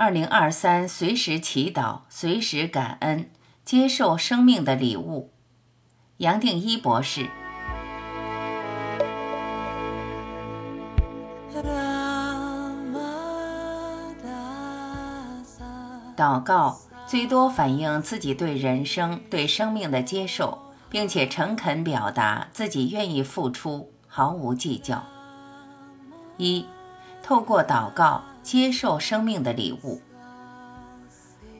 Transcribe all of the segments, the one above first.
二零二三，随时祈祷，随时感恩，接受生命的礼物。杨定一博士。祷告最多反映自己对人生、对生命的接受，并且诚恳表达自己愿意付出，毫无计较。一，透过祷告接受生命的礼物。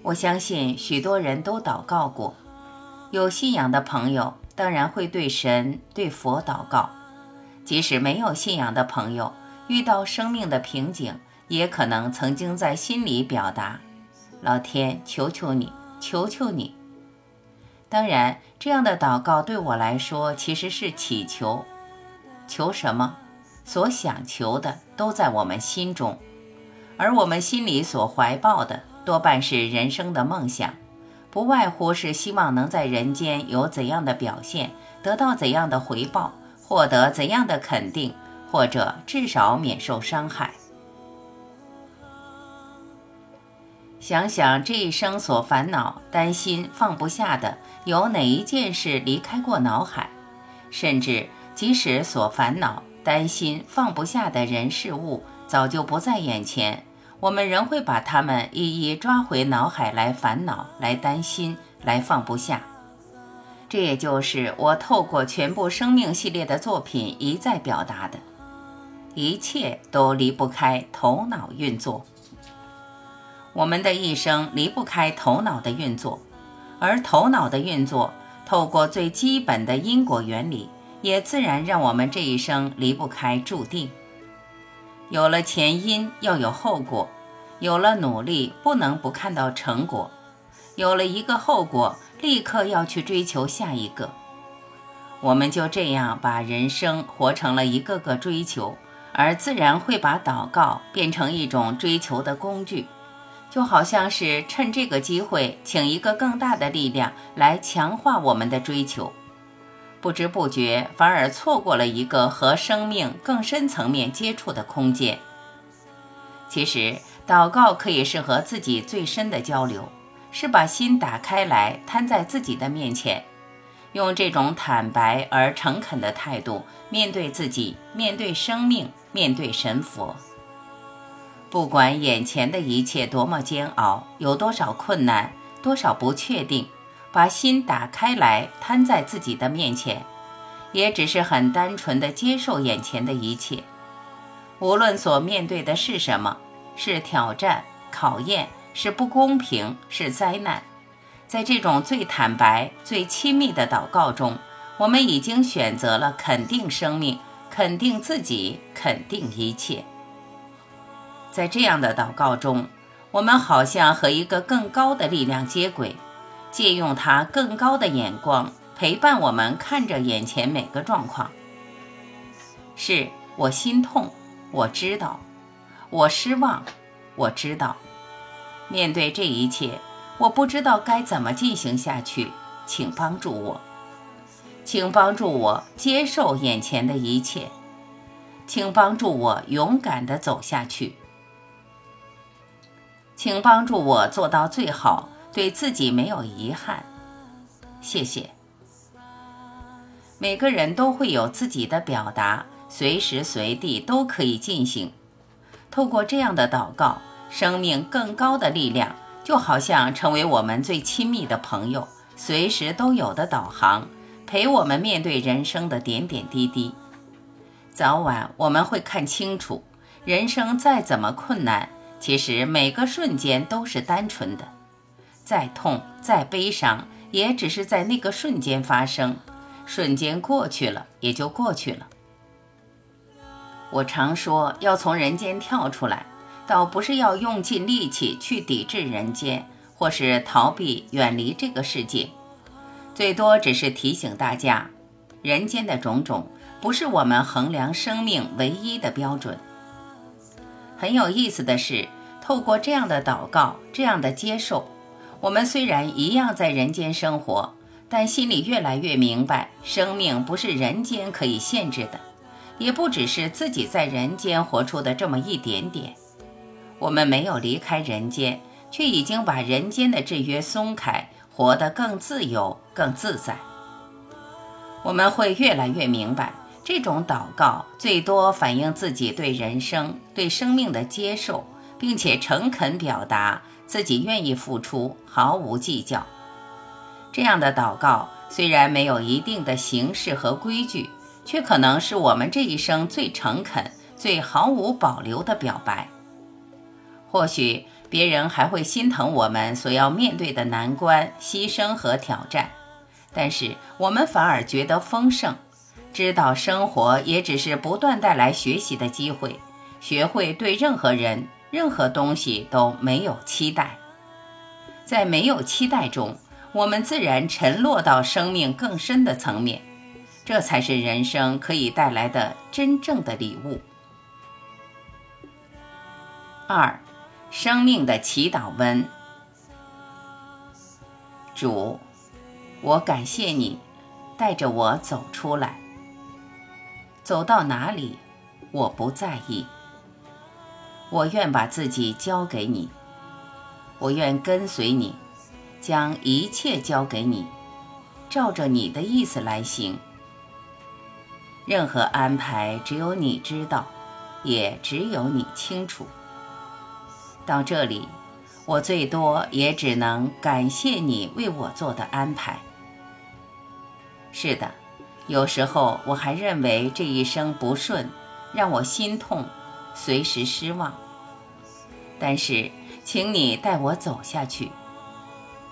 我相信许多人都祷告过，有信仰的朋友当然会对神、对佛祷告；即使没有信仰的朋友，遇到生命的瓶颈，也可能曾经在心里表达。老天，求求你，求求你！当然，这样的祷告对我来说其实是祈求。求什么？所想求的都在我们心中，而我们心里所怀抱的多半是人生的梦想，不外乎是希望能在人间有怎样的表现，得到怎样的回报，获得怎样的肯定，或者至少免受伤害。想想这一生所烦恼、担心、放不下的，有哪一件事离开过脑海？甚至即使所烦恼、担心、放不下的人事物早就不在眼前，我们仍会把它们一一抓回脑海来烦恼、来担心、来放不下。这也就是我透过全部生命系列的作品一再表达的：一切都离不开头脑运作。我们的一生离不开头脑的运作，而头脑的运作透过最基本的因果原理，也自然让我们这一生离不开注定。有了前因，要有后果；有了努力，不能不看到成果；有了一个后果，立刻要去追求下一个。我们就这样把人生活成了一个个追求，而自然会把祷告变成一种追求的工具。就好像是趁这个机会，请一个更大的力量来强化我们的追求，不知不觉反而错过了一个和生命更深层面接触的空间。其实，祷告可以是和自己最深的交流，是把心打开来，摊在自己的面前，用这种坦白而诚恳的态度面对自己，面对生命，面对神佛。不管眼前的一切多么煎熬，有多少困难，多少不确定，把心打开来，摊在自己的面前，也只是很单纯的接受眼前的一切。无论所面对的是什么，是挑战、考验，是不公平，是灾难，在这种最坦白、最亲密的祷告中，我们已经选择了肯定生命，肯定自己，肯定一切。在这样的祷告中，我们好像和一个更高的力量接轨，借用他更高的眼光陪伴我们，看着眼前每个状况。是我心痛，我知道；我失望，我知道。面对这一切，我不知道该怎么进行下去，请帮助我，请帮助我接受眼前的一切，请帮助我勇敢地走下去。请帮助我做到最好，对自己没有遗憾。谢谢。每个人都会有自己的表达，随时随地都可以进行。透过这样的祷告，生命更高的力量就好像成为我们最亲密的朋友，随时都有的导航，陪我们面对人生的点点滴滴。早晚我们会看清楚，人生再怎么困难。其实每个瞬间都是单纯的，再痛再悲伤，也只是在那个瞬间发生，瞬间过去了也就过去了。我常说，要从人间跳出来，倒不是要用尽力气去抵制人间，或是逃避远离这个世界，最多只是提醒大家，人间的种种不是我们衡量生命唯一的标准。很有意思的是，透过这样的祷告，这样的接受，我们虽然一样在人间生活，但心里越来越明白，生命不是人间可以限制的，也不只是自己在人间活出的这么一点点。我们没有离开人间，却已经把人间的制约松开，活得更自由、更自在。我们会越来越明白，这种祷告最多反映自己对人生、对生命的接受，并且诚恳表达自己愿意付出，毫无计较。这样的祷告虽然没有一定的形式和规矩，却可能是我们这一生最诚恳、最毫无保留的表白。或许别人还会心疼我们所要面对的难关、牺牲和挑战，但是我们反而觉得丰盛，知道生活也只是不断带来学习的机会，学会对任何人、任何东西都没有期待，在没有期待中，我们自然沉落到生命更深的层面，这才是人生可以带来的真正的礼物。二。生命的祈祷文，主，我感谢你带着我走出来，走到哪里我不在意，我愿把自己交给你，我愿跟随你，将一切交给你，照着你的意思来行。任何安排只有你知道，也只有你清楚。到这里，我最多也只能感谢你为我做的安排。是的，有时候我还认为这一生不顺，让我心痛，随时失望。但是，请你带我走下去，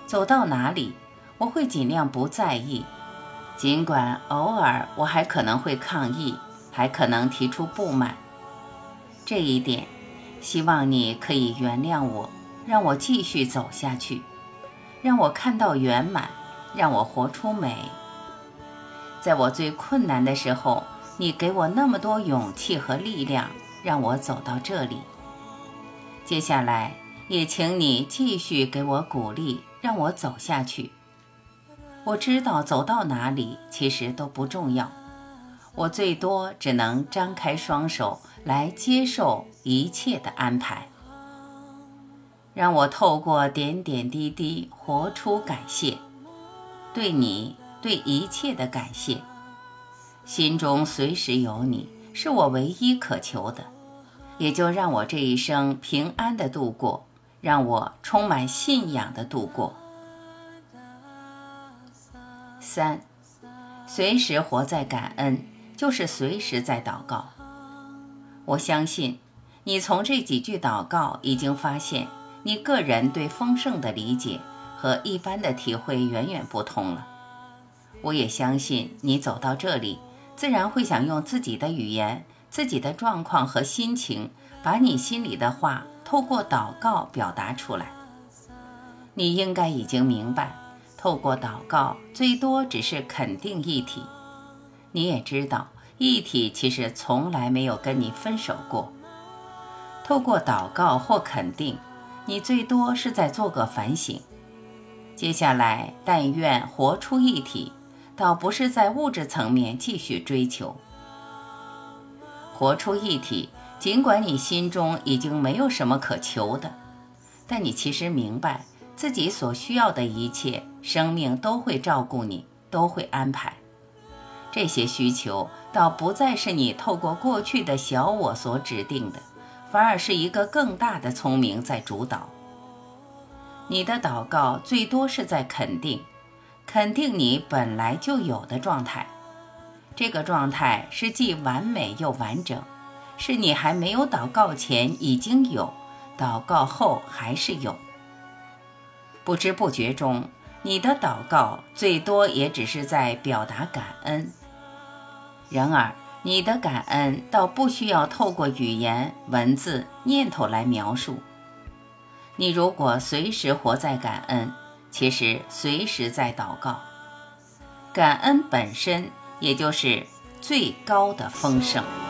走到哪里，我会尽量不在意，尽管偶尔我还可能会抗议，还可能提出不满。这一点。希望你可以原谅我，让我继续走下去，让我看到圆满，让我活出美。在我最困难的时候，你给我那么多勇气和力量，让我走到这里。接下来，也请你继续给我鼓励，让我走下去。我知道走到哪里其实都不重要，我最多只能张开双手。来接受一切的安排，让我透过点点滴滴活出感谢，对你对一切的感谢，心中随时有你，是我唯一渴求的，也就让我这一生平安的度过，让我充满信仰的度过。三，随时活在感恩，就是随时在祷告。我相信，你从这几句祷告已经发现，你个人对丰盛的理解和一般的体会远远不同了。我也相信，你走到这里，自然会想用自己的语言、自己的状况和心情，把你心里的话透过祷告表达出来。你应该已经明白，透过祷告，最多只是肯定一体。你也知道。一体其实从来没有跟你分手过。透过祷告或肯定，你最多是在做个反省。接下来，但愿活出一体，倒不是在物质层面继续追求。活出一体，尽管你心中已经没有什么可求的，但你其实明白自己所需要的一切，生命都会照顾你，都会安排。这些需求倒不再是你透过过去的小我所指定的，反而是一个更大的聪明在主导。你的祷告最多是在肯定，肯定你本来就有的状态。这个状态是既完美又完整，是你还没有祷告前已经有，祷告后还是有。不知不觉中，你的祷告最多也只是在表达感恩。然而，你的感恩倒不需要透过语言、文字、念头来描述。你如果随时活在感恩，其实随时在祷告。感恩本身，也就是最高的丰盛。